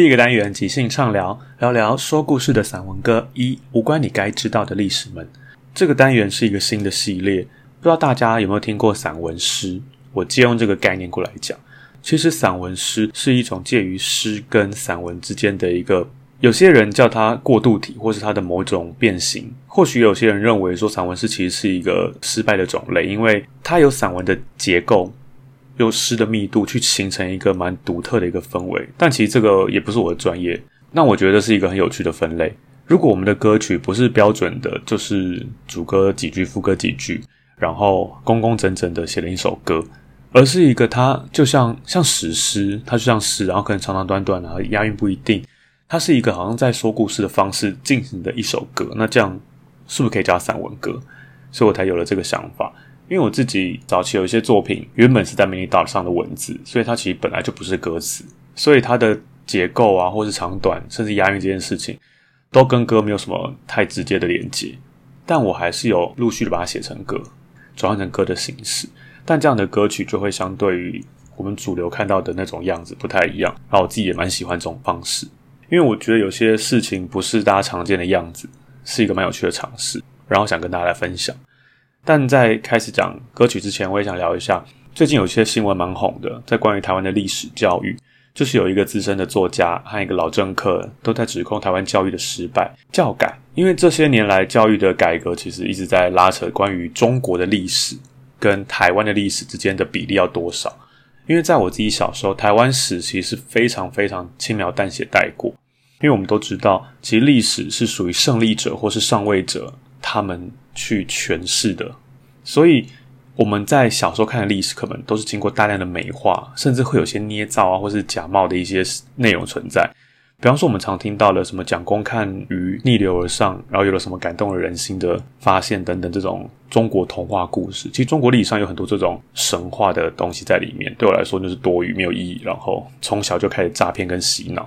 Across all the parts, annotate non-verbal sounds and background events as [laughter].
第一个单元即兴畅聊，聊聊说故事的散文歌一无关你该知道的历史们。这个单元是一个新的系列，不知道大家有没有听过散文诗？我借用这个概念过来讲，其实散文诗是一种介于诗跟散文之间的一个，有些人叫它过渡体，或是它的某种变形。或许有些人认为说散文诗其实是一个失败的种类，因为它有散文的结构。用诗的密度去形成一个蛮独特的一个氛围，但其实这个也不是我的专业。那我觉得是一个很有趣的分类。如果我们的歌曲不是标准的，就是主歌几句，副歌几句，然后工工整整的写了一首歌，而是一个它就像像史诗，它就像诗，然后可能长长短短啊，押韵不一定，它是一个好像在说故事的方式进行的一首歌。那这样是不是可以叫散文歌？所以我才有了这个想法。因为我自己早期有一些作品，原本是在 mini dot 上的文字，所以它其实本来就不是歌词，所以它的结构啊，或是长短，甚至押韵这件事情，都跟歌没有什么太直接的连接。但我还是有陆续的把它写成歌，转换成歌的形式。但这样的歌曲就会相对于我们主流看到的那种样子不太一样。然后我自己也蛮喜欢这种方式，因为我觉得有些事情不是大家常见的样子，是一个蛮有趣的尝试。然后想跟大家来分享。但在开始讲歌曲之前，我也想聊一下最近有些新闻蛮红的，在关于台湾的历史教育，就是有一个资深的作家和一个老政客都在指控台湾教育的失败教改，因为这些年来教育的改革其实一直在拉扯关于中国的历史跟台湾的历史之间的比例要多少。因为在我自己小时候，台湾史其实是非常非常轻描淡写带过，因为我们都知道，其实历史是属于胜利者或是上位者他们。去诠释的，所以我们在小时候看的历史课本都是经过大量的美化，甚至会有些捏造啊，或是假冒的一些内容存在。比方说，我们常听到的什么蒋公看鱼逆流而上，然后有了什么感动了人心的发现等等，这种中国童话故事，其实中国历史上有很多这种神话的东西在里面。对我来说，就是多余没有意义。然后从小就开始诈骗跟洗脑。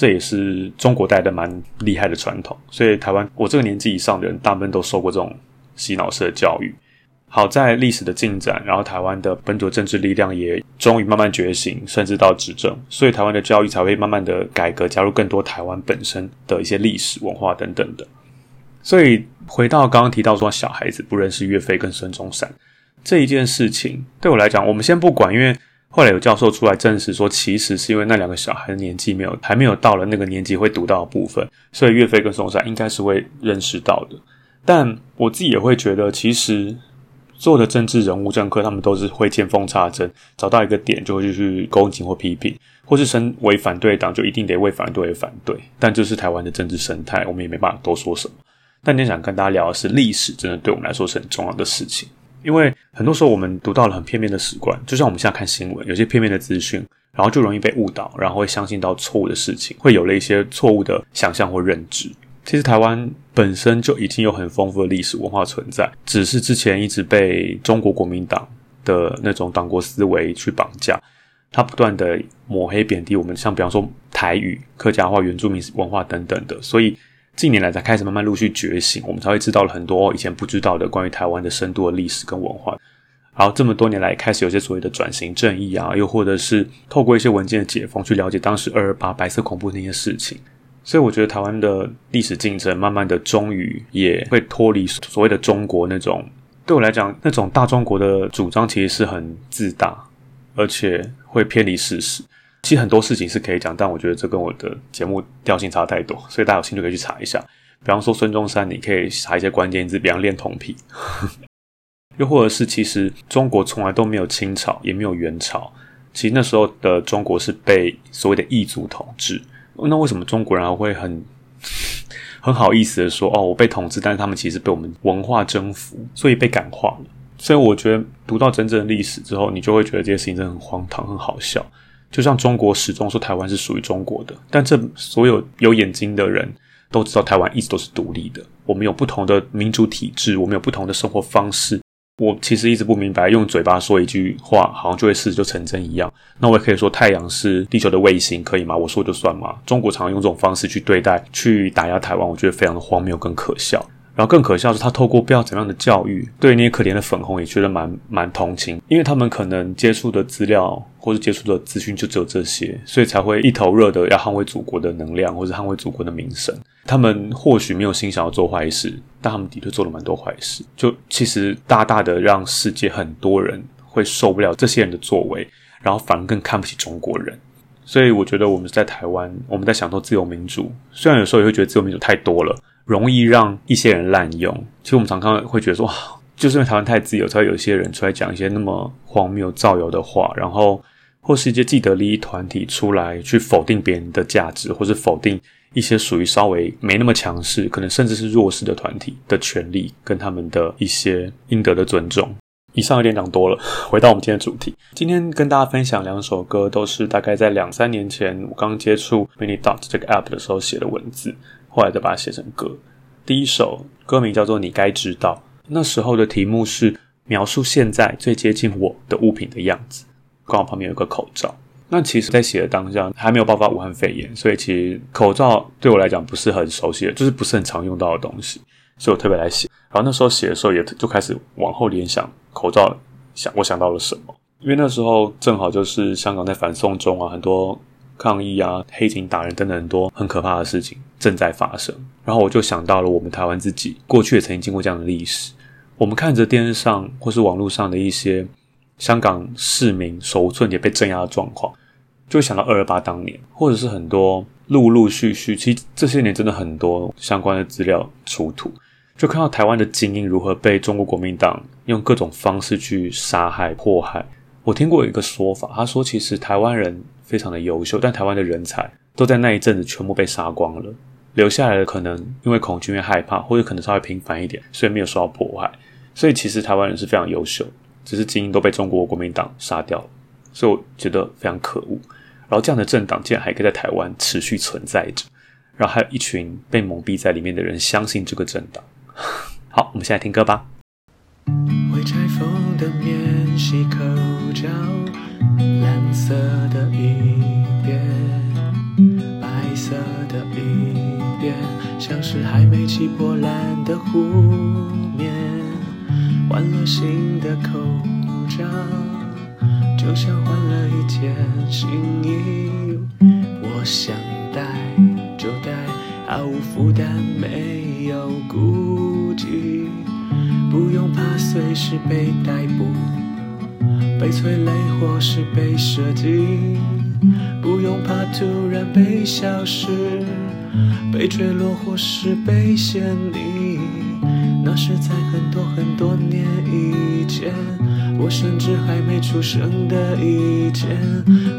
这也是中国带的蛮厉害的传统，所以台湾我这个年纪以上的人，大部分都受过这种洗脑式的教育。好在历史的进展，然后台湾的本土政治力量也终于慢慢觉醒，甚至到执政，所以台湾的教育才会慢慢的改革，加入更多台湾本身的一些历史文化等等的。所以回到刚刚提到说，小孩子不认识岳飞跟孙中山这一件事情，对我来讲，我们先不管，因为。后来有教授出来证实说，其实是因为那两个小孩的年纪没有还没有到了那个年纪会读到的部分，所以岳飞跟孙中山应该是会认识到的。但我自己也会觉得，其实做的政治人物政客，他们都是会见缝插针，找到一个点就会去攻击或批评，或是身为反对党就一定得为反对而反对。但就是台湾的政治生态，我们也没办法多说什么。但今天想跟大家聊的是历史，真的对我们来说是很重要的事情。因为很多时候我们读到了很片面的史观，就像我们现在看新闻，有些片面的资讯，然后就容易被误导，然后会相信到错误的事情，会有了一些错误的想象或认知。其实台湾本身就已经有很丰富的历史文化存在，只是之前一直被中国国民党的那种党国思维去绑架，他不断的抹黑贬低我们，像比方说台语、客家话、原住民文化等等的，所以。近年来才开始慢慢陆续觉醒，我们才会知道了很多以前不知道的关于台湾的深度的历史跟文化。然后这么多年来，开始有些所谓的转型正义啊，又或者是透过一些文件的解封，去了解当时二二八白色恐怖那些事情。所以我觉得台湾的历史进程，慢慢的终于也会脱离所谓的中国那种，对我来讲，那种大中国的主张其实是很自大，而且会偏离事实。其实很多事情是可以讲，但我觉得这跟我的节目调性差太多，所以大家有兴趣可以去查一下。比方说孙中山，你可以查一些关键字，比方恋童癖，[laughs] 又或者是其实中国从来都没有清朝，也没有元朝，其实那时候的中国是被所谓的异族统治。那为什么中国人会很 [laughs] 很好意思的说，哦，我被统治，但是他们其实被我们文化征服，所以被感化了。所以我觉得读到真正的历史之后，你就会觉得这些事情真的很荒唐，很好笑。就像中国始终说台湾是属于中国的，但这所有有眼睛的人都知道台湾一直都是独立的。我们有不同的民主体制，我们有不同的生活方式。我其实一直不明白，用嘴巴说一句话，好像就会事实就成真一样。那我也可以说太阳是地球的卫星，可以吗？我说就算吗？中国常用这种方式去对待、去打压台湾，我觉得非常的荒谬跟可笑。然后更可笑是，他透过不知道怎样的教育，对那些可怜的粉红也觉得蛮蛮同情，因为他们可能接触的资料或者接触的资讯就只有这些，所以才会一头热的要捍卫祖国的能量，或者捍卫祖国的名声。他们或许没有心想要做坏事，但他们的确做了蛮多坏事，就其实大大的让世界很多人会受不了这些人的作为，然后反而更看不起中国人。所以我觉得我们在台湾，我们在享受自由民主，虽然有时候也会觉得自由民主太多了。容易让一些人滥用。其实我们常常会觉得说，就是因为台湾太自由，才会有一些人出来讲一些那么荒谬造谣的话，然后或是一些既得利益团体出来去否定别人的价值，或是否定一些属于稍微没那么强势，可能甚至是弱势的团体的权利跟他们的一些应得的尊重。以上有点讲多了，回到我们今天的主题。今天跟大家分享两首歌，都是大概在两三年前我刚接触 Mini Dot 这个 App 的时候写的文字。后来再把它写成歌。第一首歌名叫做《你该知道》，那时候的题目是描述现在最接近我的物品的样子。刚好旁边有个口罩。那其实，在写的当下还没有爆发武汉肺炎，所以其实口罩对我来讲不是很熟悉的，就是不是很常用到的东西，所以我特别来写。然后那时候写的时候，也就开始往后联想口罩，想我想到了什么？因为那时候正好就是香港在反送中啊，很多。抗议啊，黑警打人等等很多很可怕的事情正在发生，然后我就想到了我们台湾自己过去也曾经经过这样的历史。我们看着电视上或是网络上的一些香港市民手无寸铁被镇压的状况，就想到二二八当年，或者是很多陆陆续续，其实这些年真的很多相关的资料出土，就看到台湾的精英如何被中国国民党用各种方式去杀害迫害。我听过一个说法，他说其实台湾人。非常的优秀，但台湾的人才都在那一阵子全部被杀光了，留下来的可能因为恐惧、因为害怕，或者可能稍微平凡一点，所以没有受到迫害。所以其实台湾人是非常优秀，只是精英都被中国国民党杀掉了，所以我觉得非常可恶。然后这样的政党竟然还可以在台湾持续存在着，然后还有一群被蒙蔽在里面的人相信这个政党。好，我们现在听歌吧。未拆封的免洗口罩。蓝色的一边，白色的一边，像是还没起波澜的湖面。换了新的口罩，就像换了一件新衣。我想带就带，毫无负担，没有顾不用怕随时被逮捕。被催泪或是被射击，不用怕突然被消失，被坠落或是被陷溺。那是在很多很多年以前，我甚至还没出生的一件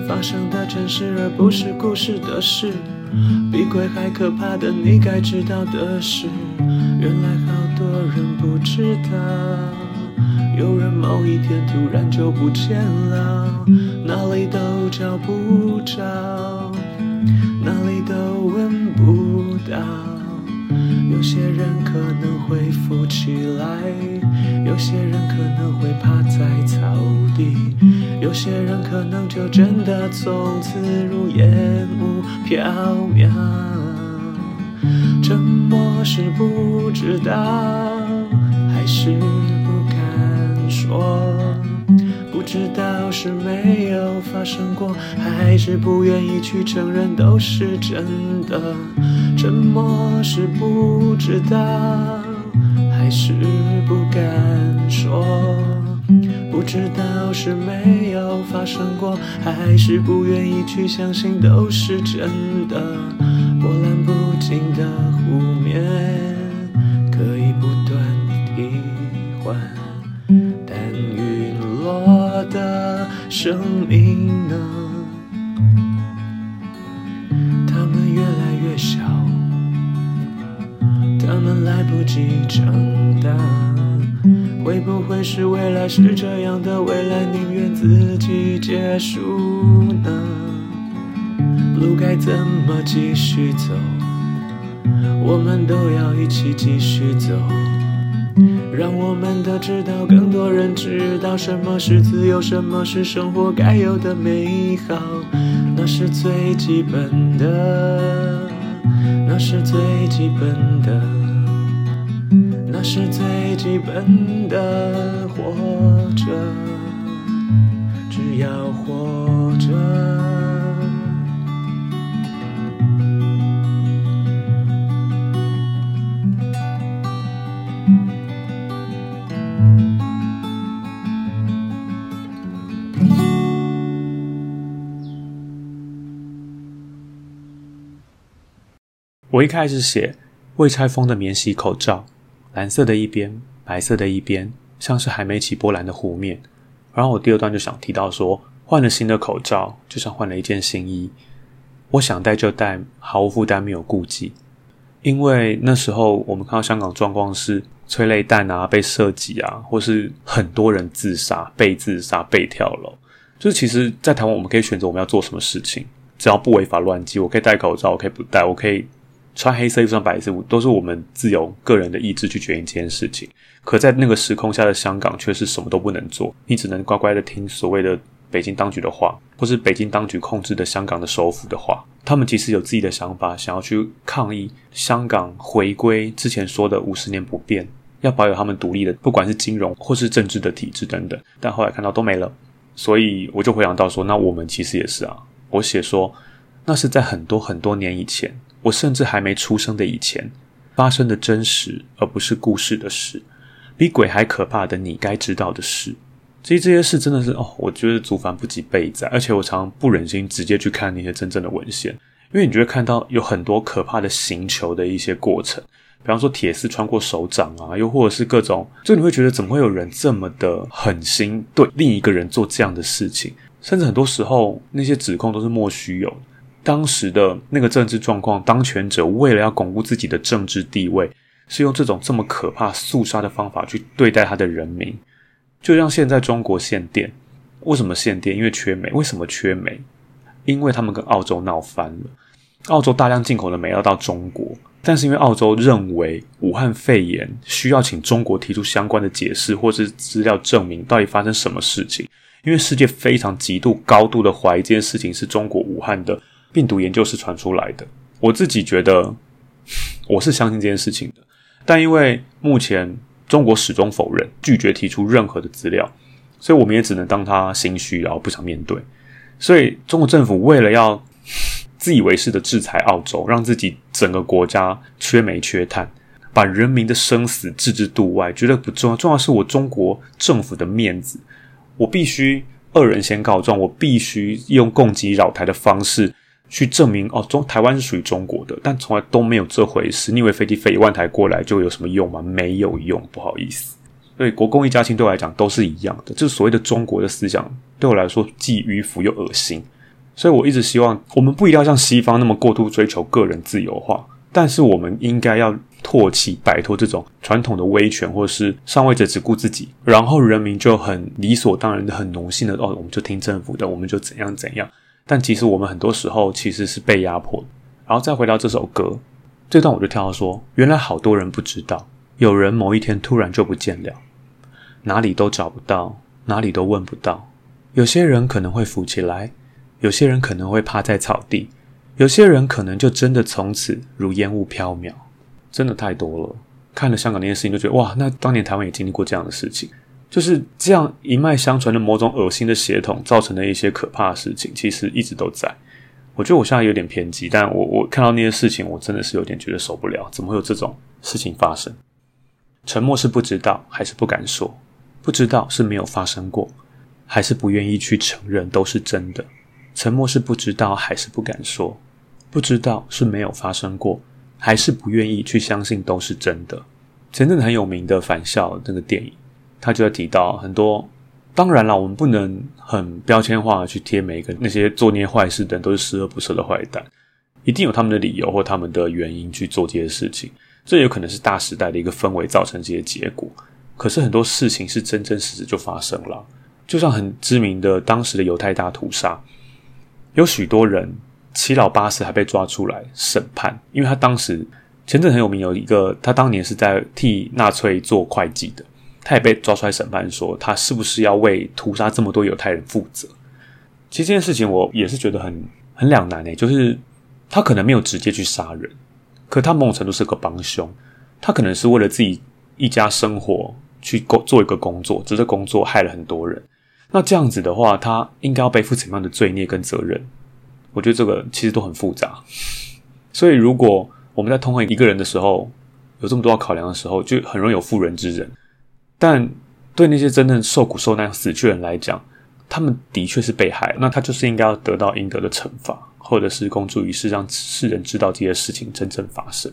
发生的真实，而不是故事的事。比鬼还可怕的，你该知道的事，原来知道。有人某一天突然就不见了，哪里都找不着，哪里都闻不到。有些人可能会浮起来，有些人可能会趴在草地，有些人可能就真的从此如烟雾飘渺。沉默是不知道，还是不敢说？不知道是没有发生过，还是不愿意去承认都是真的？沉默是不知道，还是不敢说？不知道是没有发生过，还是不愿意去相信都是真的？波澜不惊的湖面，生命呢？他们越来越小，他们来不及长大。会不会是未来是这样的？未来宁愿自己结束呢？路该怎么继续走？我们都要一起继续走。让我们都知道，更多人知道什么是自由，什么是生活该有的美好。那是最基本的，那是最基本的，那是最基本的。活着，只要活我一开始写未拆封的免洗口罩，蓝色的一边，白色的一边，像是还没起波澜的湖面。然后我第二段就想提到说，换了新的口罩，就像换了一件新衣，我想戴就戴，毫无负担，没有顾忌。因为那时候我们看到香港状况是催泪弹啊，被射击啊，或是很多人自杀、被自杀、被跳楼。就是其实，在台湾我们可以选择我们要做什么事情，只要不违法乱纪，我可以戴口罩，我可以不戴，我可以。穿黑色衣服、穿白色衣服，都是我们自由个人的意志去决定这件事情。可在那个时空下的香港，却是什么都不能做，你只能乖乖的听所谓的北京当局的话，或是北京当局控制的香港的首府的话。他们其实有自己的想法，想要去抗议香港回归之前说的五十年不变，要保有他们独立的，不管是金融或是政治的体制等等。但后来看到都没了，所以我就回想到说，那我们其实也是啊。我写说，那是在很多很多年以前。我甚至还没出生的以前发生的真实，而不是故事的事，比鬼还可怕的你该知道的事。其实这些事真的是哦，我觉得祖凡不及备载，而且我常常不忍心直接去看那些真正的文献，因为你就会看到有很多可怕的行球的一些过程，比方说铁丝穿过手掌啊，又或者是各种，就你会觉得怎么会有人这么的狠心对另一个人做这样的事情，甚至很多时候那些指控都是莫须有。当时的那个政治状况，当权者为了要巩固自己的政治地位，是用这种这么可怕肃杀的方法去对待他的人民。就像现在中国限电，为什么限电？因为缺煤。为什么缺煤？因为他们跟澳洲闹翻了。澳洲大量进口的煤要到中国，但是因为澳洲认为武汉肺炎需要请中国提出相关的解释或是资料证明到底发生什么事情，因为世界非常极度高度的怀疑这件事情是中国武汉的。病毒研究是传出来的，我自己觉得我是相信这件事情的，但因为目前中国始终否认，拒绝提出任何的资料，所以我们也只能当他心虚，然后不想面对。所以中国政府为了要自以为是的制裁澳洲，让自己整个国家缺煤缺碳，把人民的生死置之度外，觉得不重要，重要是我中国政府的面子，我必须恶人先告状，我必须用攻击扰台的方式。去证明哦，中台湾是属于中国的，但从来都没有这回事。你以为飞机飞一万台过来就有什么用吗？没有用，不好意思。所以国共一家亲对我来讲都是一样的，就是所谓的中国的思想对我来说既迂腐又恶心。所以我一直希望我们不一定要像西方那么过度追求个人自由化，但是我们应该要唾弃、摆脱这种传统的威权，或者是上位者只顾自己，然后人民就很理所当然的、很奴性的哦，我们就听政府的，我们就怎样怎样。但其实我们很多时候其实是被压迫。然后再回到这首歌，这段我就跳到说，原来好多人不知道，有人某一天突然就不见了，哪里都找不到，哪里都问不到。有些人可能会浮起来，有些人可能会趴在草地。有些人可能就真的从此如烟雾飘渺，真的太多了。看了香港那些事情，就觉得哇，那当年台湾也经历过这样的事情，就是这样一脉相传的某种恶心的血统造成的一些可怕的事情，其实一直都在。我觉得我现在有点偏激，但我我看到那些事情，我真的是有点觉得受不了。怎么会有这种事情发生？沉默是不知道还是不敢说？不知道是没有发生过，还是不愿意去承认都是真的？沉默是不知道还是不敢说？不知道是没有发生过，还是不愿意去相信都是真的。前阵子很有名的《返校》那个电影，他就在提到很多。当然了，我们不能很标签化的去贴每一个那些做那些坏事的人都是十恶不赦的坏蛋，一定有他们的理由或他们的原因去做这些事情。这有可能是大时代的一个氛围造成这些结果。可是很多事情是真真实实就发生了，就像很知名的当时的犹太大屠杀，有许多人。七老八十还被抓出来审判，因为他当时前阵很有名，有一个他当年是在替纳粹做会计的，他也被抓出来审判，说他是不是要为屠杀这么多犹太人负责？其实这件事情我也是觉得很很两难诶，就是他可能没有直接去杀人，可他某种程度是个帮凶，他可能是为了自己一家生活去工做一个工作，只是工作害了很多人，那这样子的话，他应该要背负怎样的罪孽跟责任？我觉得这个其实都很复杂，所以如果我们在痛恨一个人的时候，有这么多考量的时候，就很容易有妇人之仁。但对那些真正受苦受难死去的人来讲，他们的确是被害，那他就是应该要得到应得的惩罚，或者是公诸于世，让世人知道这些事情真正发生。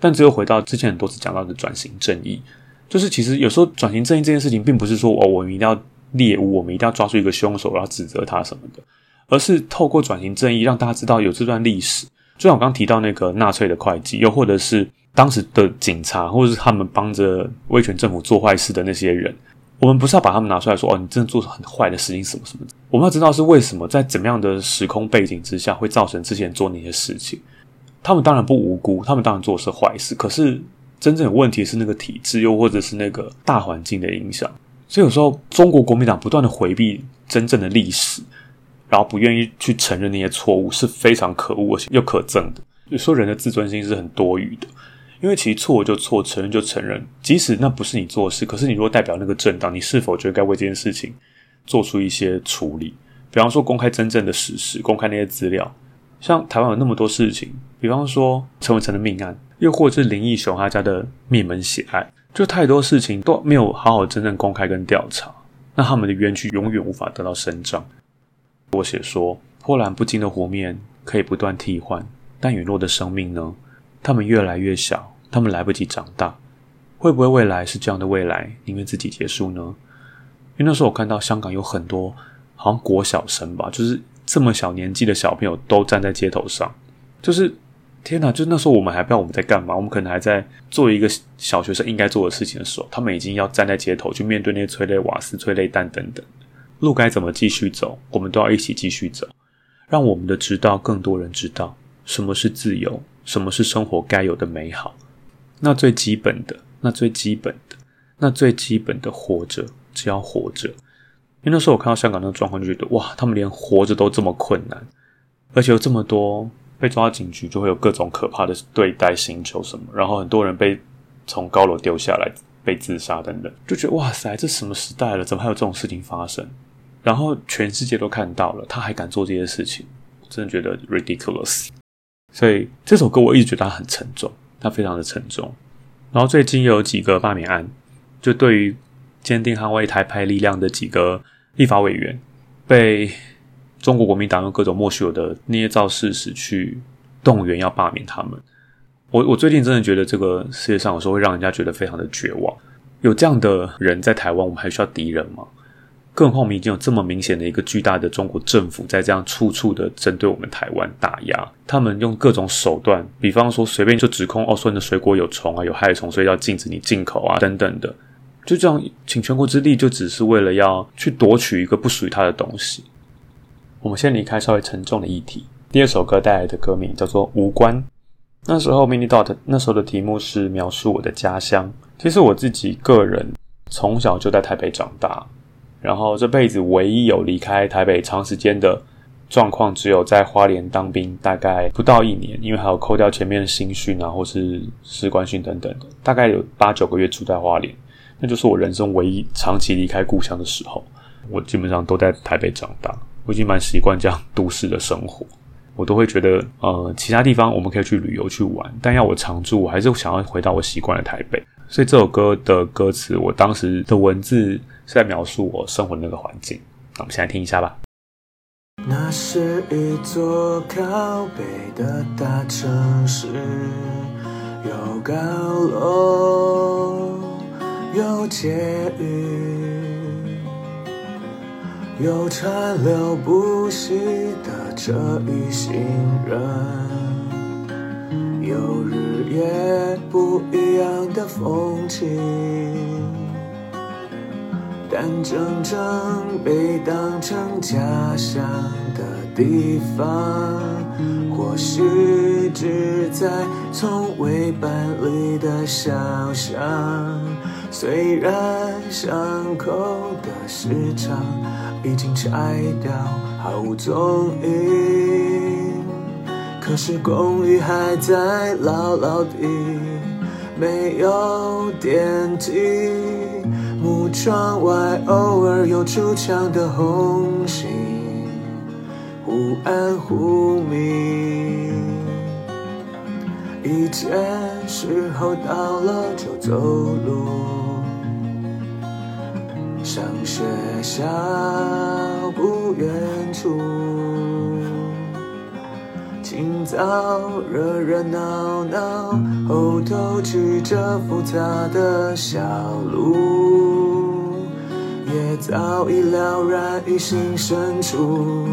但只有回到之前很多次讲到的转型正义，就是其实有时候转型正义这件事情，并不是说哦，我们一定要猎物，我们一定要抓住一个凶手，然后指责他什么的。而是透过转型正义，让大家知道有这段历史。就像我刚刚提到那个纳粹的会计，又或者是当时的警察，或者是他们帮着威权政府做坏事的那些人，我们不是要把他们拿出来说哦，你真的做很坏的事情，什么什么的。我们要知道是为什么，在怎么样的时空背景之下，会造成之前做那些事情。他们当然不无辜，他们当然做的是坏事。可是真正有问题是那个体制，又或者是那个大环境的影响。所以有时候中国国民党不断的回避真正的历史。然后不愿意去承认那些错误是非常可恶而且又可憎的。有时候人的自尊心是很多余的，因为其实错就错，承认就承认，即使那不是你做事，可是你如果代表那个政党，你是否觉得该为这件事情做出一些处理？比方说公开真正的事实，公开那些资料。像台湾有那么多事情，比方说陈文成的命案，又或者是林义雄他家的灭门血案，就太多事情都没有好好真正公开跟调查，那他们的冤屈永远无法得到伸张。我写说，波澜不惊的湖面可以不断替换，但陨落的生命呢？他们越来越小，他们来不及长大。会不会未来是这样的未来，宁愿自己结束呢？因为那时候我看到香港有很多好像国小生吧，就是这么小年纪的小朋友都站在街头上，就是天哪！就那时候我们还不知道我们在干嘛，我们可能还在做一个小学生应该做的事情的时候，他们已经要站在街头去面对那些催泪瓦斯、催泪弹等等。路该怎么继续走？我们都要一起继续走，让我们的知道更多人知道什么是自由，什么是生活该有的美好。那最基本的，那最基本的，那最基本的活着，只要活着。因为那时候我看到香港那个状况，就觉得哇，他们连活着都这么困难，而且有这么多被抓到警局，就会有各种可怕的对待、刑求什么，然后很多人被从高楼丢下来，被自杀等等，就觉得哇塞，这什么时代了？怎么还有这种事情发生？然后全世界都看到了，他还敢做这些事情，真的觉得 ridiculous。所以这首歌我一直觉得它很沉重，它非常的沉重。然后最近有几个罢免案，就对于坚定捍卫台派力量的几个立法委员，被中国国民党用各种莫须有的捏造事实去动员要罢免他们。我我最近真的觉得这个世界上有时候会让人家觉得非常的绝望。有这样的人在台湾，我们还需要敌人吗？更后面已经有这么明显的一个巨大的中国政府在这样处处的针对我们台湾打压，他们用各种手段，比方说随便就指控哦，说你的水果有虫啊，有害虫，所以要禁止你进口啊，等等的，就这样请全国之力，就只是为了要去夺取一个不属于他的东西。我们先离开稍微沉重的议题，第二首歌带来的歌名叫做《无关》。那时候 Mini Dot 那时候的题目是描述我的家乡。其实我自己个人从小就在台北长大。然后这辈子唯一有离开台北长时间的状况，只有在花莲当兵，大概不到一年，因为还有扣掉前面的新训啊，或是士官训等等的，大概有八九个月住在花莲，[laughs] 那就是我人生唯一长期离开故乡的时候。我基本上都在台北长大，我已经蛮习惯这样都市的生活，我都会觉得，呃，其他地方我们可以去旅游去玩，但要我常住，我还是想要回到我习惯的台北。所以这首歌的歌词，我当时的文字是在描述我生活的那个环境。那我们先来听一下吧。那是一座靠北的大城市，有高楼，有监狱，有川流不息的这一行人。有日夜不一样的风景，但真正被当成家乡的地方，或许只在从未搬离的小巷。虽然巷口的市场已经拆掉，毫无踪影。可是公寓还在牢牢地，没有电梯，木窗外偶尔有出墙的红星，忽暗忽明。一件时候到了就走路，上学校不远处。清早热热闹闹，后头曲折复杂的小路，也早已了然于心深处。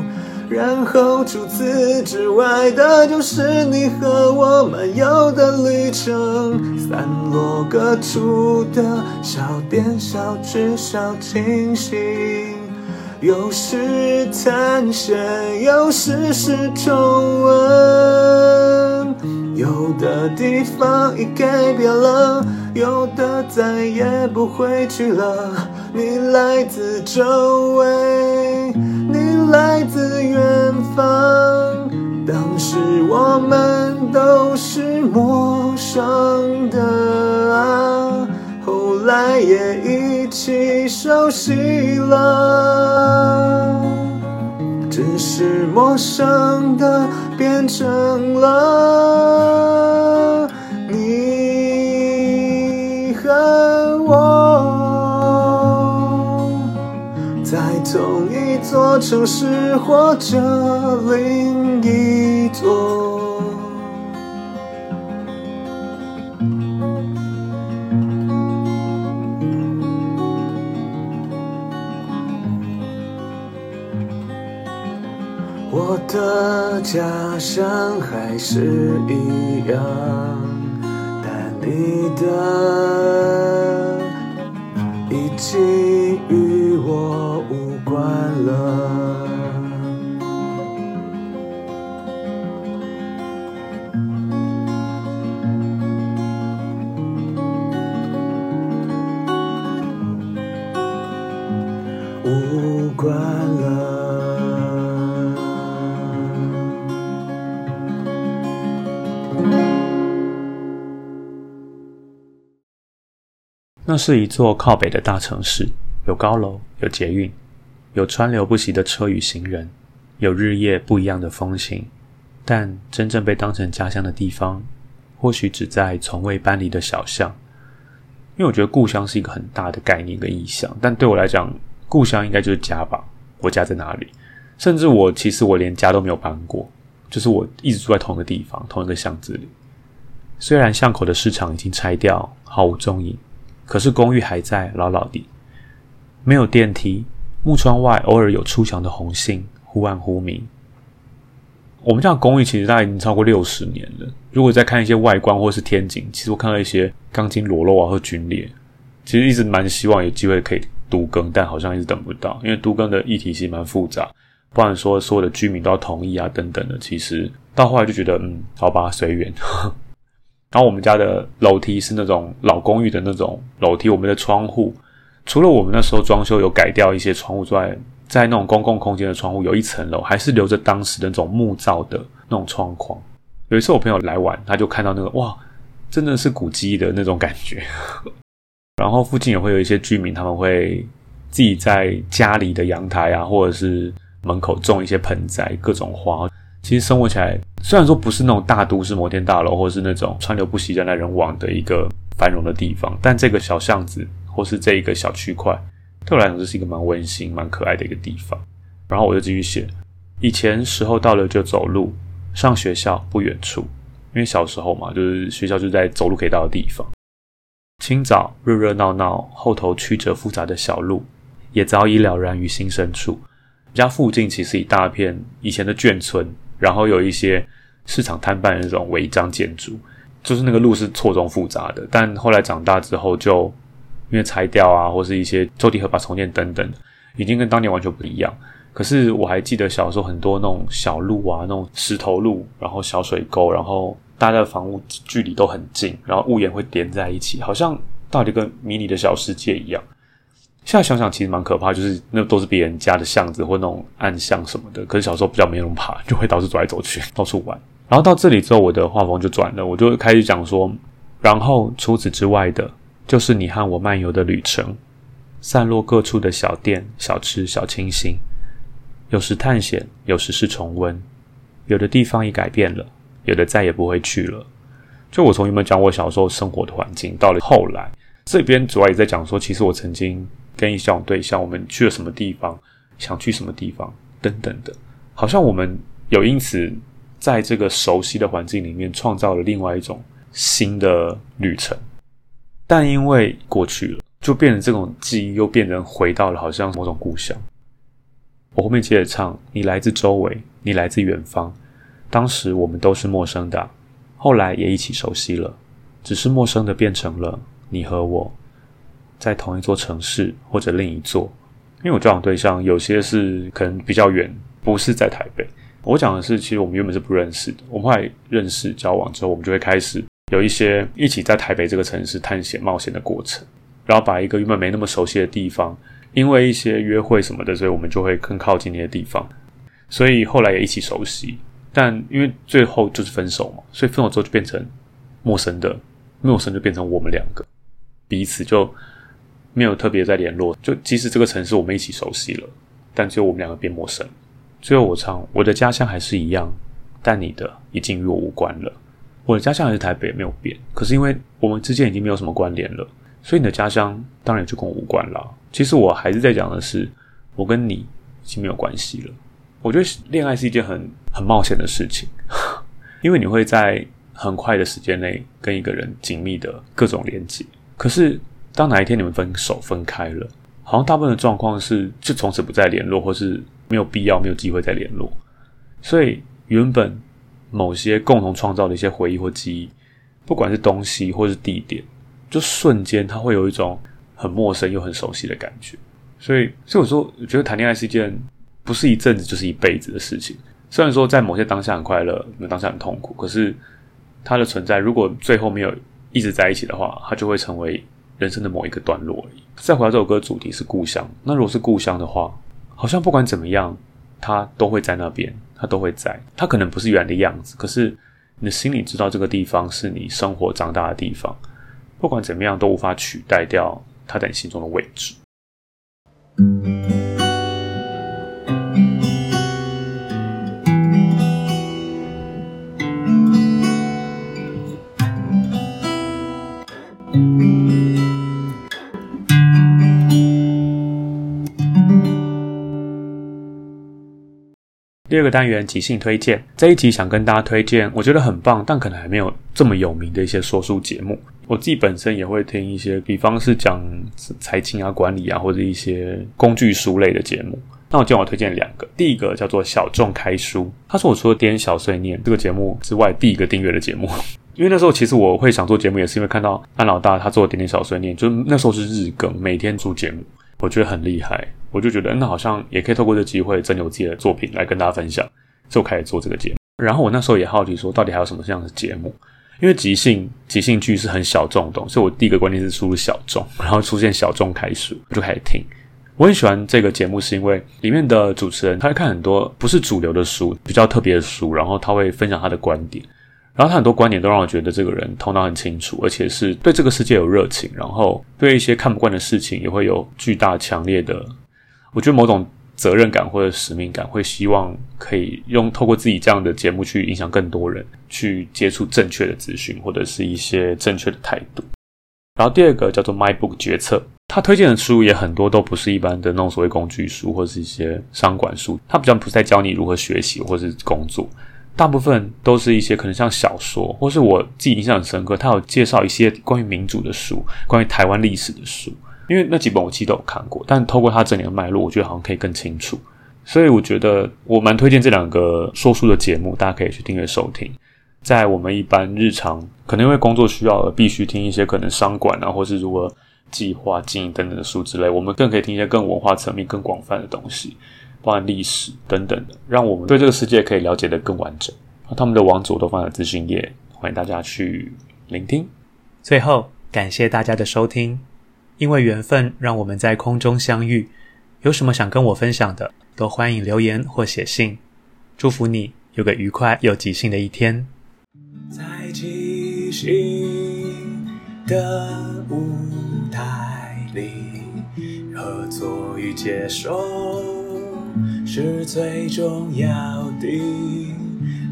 然后除此之外的，就是你和我漫游的旅程，散落各处的小店、小吃、小清新。有时探险，有时是重温。有的地方已改变了，有的再也不会去了。你来自周围，你来自远方。当时我们都是陌生的啊。来也一起熟悉了，只是陌生的变成了你和我，在同一座城市或者另一座。家乡还是一样，但你的已经那是一座靠北的大城市，有高楼，有捷运，有川流不息的车与行人，有日夜不一样的风情。但真正被当成家乡的地方，或许只在从未搬离的小巷。因为我觉得故乡是一个很大的概念跟意象，但对我来讲，故乡应该就是家吧。我家在哪里？甚至我其实我连家都没有搬过，就是我一直住在同一个地方，同一个巷子里。虽然巷口的市场已经拆掉，毫无踪影。可是公寓还在，老老的，没有电梯，木窗外偶尔有出墙的红杏，忽暗忽明。我们家公寓其实大概已经超过六十年了。如果再看一些外观或是天井，其实我看到一些钢筋裸露啊或龟裂。其实一直蛮希望有机会可以都更，但好像一直等不到，因为都更的议题其实蛮复杂，不然说所有的居民都要同意啊等等的。其实到后来就觉得，嗯，好吧，随缘。然后我们家的楼梯是那种老公寓的那种楼梯，我们的窗户除了我们那时候装修有改掉一些窗户之外。在那种公共空间的窗户，有一层楼还是留着当时的那种木造的那种窗框。有一次我朋友来玩，他就看到那个哇，真的是古迹的那种感觉。[laughs] 然后附近也会有一些居民，他们会自己在家里的阳台啊，或者是门口种一些盆栽，各种花。其实生活起来，虽然说不是那种大都市摩天大楼，或者是那种川流不息、人来人往的一个繁荣的地方，但这个小巷子或是这一个小区块。对我来讲，这是一个蛮温馨、蛮可爱的一个地方。然后我就继续写，以前时候到了就走路上学校，不远处，因为小时候嘛，就是学校就在走路可以到的地方。清早热热闹闹，后头曲折复杂的小路，也早已了然于心深处。家附近其实一大片以前的眷村，然后有一些市场摊贩的那种违章建筑，就是那个路是错综复杂的。但后来长大之后就。因为拆掉啊，或是一些周地合法重建等等，已经跟当年完全不一样。可是我还记得小时候很多那种小路啊，那种石头路，然后小水沟，然后大家的房屋距离都很近，然后屋檐会连在一起，好像到底跟迷你的小世界一样。现在想想其实蛮可怕，就是那都是别人家的巷子或那种暗巷什么的。可是小时候比较没那么怕，就会到处走来走去，到处玩。然后到这里之后，我的画风就转了，我就开始讲说，然后除此之外的。就是你和我漫游的旅程，散落各处的小店、小吃、小清新，有时探险，有时是重温。有的地方已改变了，有的再也不会去了。就我从原本讲我小时候生活的环境，到了后来这边主要也在讲说，其实我曾经跟一些对象，我们去了什么地方，想去什么地方等等的，好像我们有因此在这个熟悉的环境里面创造了另外一种新的旅程。但因为过去了，就变成这种记忆，又变成回到了好像某种故乡。我后面接着唱：你来自周围，你来自远方，当时我们都是陌生的，后来也一起熟悉了，只是陌生的变成了你和我，在同一座城市或者另一座。因为我交往对象有些是可能比较远，不是在台北。我讲的是，其实我们原本是不认识的，我们后来认识交往之后，我们就会开始。有一些一起在台北这个城市探险冒险的过程，然后把一个原本没那么熟悉的地方，因为一些约会什么的，所以我们就会更靠近那些地方，所以后来也一起熟悉。但因为最后就是分手嘛，所以分手之后就变成陌生的，陌生就变成我们两个彼此就没有特别在联络。就即使这个城市我们一起熟悉了，但只有我们两个变陌生。最后我唱，我的家乡还是一样，但你的已经与我无关了。我的家乡还是台北，没有变。可是因为我们之间已经没有什么关联了，所以你的家乡当然就跟我无关了。其实我还是在讲的是，我跟你已经没有关系了。我觉得恋爱是一件很很冒险的事情，[laughs] 因为你会在很快的时间内跟一个人紧密的各种连接。可是当哪一天你们分手分开了，好像大部分的状况是就从此不再联络，或是没有必要、没有机会再联络。所以原本。某些共同创造的一些回忆或记忆，不管是东西或是地点，就瞬间它会有一种很陌生又很熟悉的感觉。所以，所以我说，我觉得谈恋爱是一件不是一阵子就是一辈子的事情。虽然说在某些当下很快乐，有当下很痛苦，可是它的存在，如果最后没有一直在一起的话，它就会成为人生的某一个段落而已。再回到这首歌主题是故乡，那如果是故乡的话，好像不管怎么样，它都会在那边。它都会在，它可能不是原来的样子，可是你的心里知道这个地方是你生活长大的地方，不管怎么样都无法取代掉它在你心中的位置。第二个单元即兴推荐，这一集想跟大家推荐，我觉得很棒，但可能还没有这么有名的一些说书节目。我自己本身也会听一些，比方是讲财经啊、管理啊，或者一些工具书类的节目。那我今天我推荐两个，第一个叫做小众开书，它是我除了点小碎念这个节目之外第一个订阅的节目。[laughs] 因为那时候其实我会想做节目，也是因为看到安老大他做点点小碎念，就那时候是日更，每天做节目，我觉得很厉害，我就觉得那好像也可以透过这机会增有自己的作品来跟大家分享，就开始做这个节目。然后我那时候也好奇说，到底还有什么这样的节目？因为即兴即兴剧是很小众的东西，所以我第一个关键是输入小众，[laughs] 然后出现小众开始，我就开始听。我很喜欢这个节目，是因为里面的主持人他会看很多不是主流的书，比较特别的书，然后他会分享他的观点。然后他很多观点都让我觉得这个人头脑很清楚，而且是对这个世界有热情，然后对一些看不惯的事情也会有巨大强烈的，我觉得某种责任感或者使命感，会希望可以用透过自己这样的节目去影响更多人，去接触正确的资讯或者是一些正确的态度。然后第二个叫做 My Book 决策，他推荐的书也很多都不是一般的那种所谓工具书或者是一些商管书，他比较不是在教你如何学习或是工作。大部分都是一些可能像小说，或是我自己印象很深刻，他有介绍一些关于民主的书，关于台湾历史的书。因为那几本我记得有看过，但透过他整年的脉络，我觉得好像可以更清楚。所以我觉得我蛮推荐这两个说书的节目，大家可以去订阅收听。在我们一般日常可能因为工作需要而必须听一些可能商管啊，或是如何计划经营等等的书之类，我们更可以听一些更文化层面、更广泛的东西。包含历史等等的，让我们对这个世界可以了解的更完整。他们的网址我都放在资讯页，欢迎大家去聆听。最后，感谢大家的收听，因为缘分让我们在空中相遇。有什么想跟我分享的，都欢迎留言或写信。祝福你有个愉快又即兴的一天。在即兴的舞台里，合作与接受。是最重要的。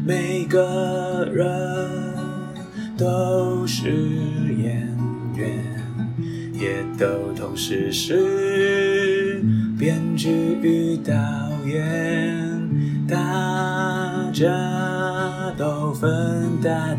每个人都是演员，也都同时是编剧与导演。大家都分担